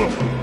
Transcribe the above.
Oh!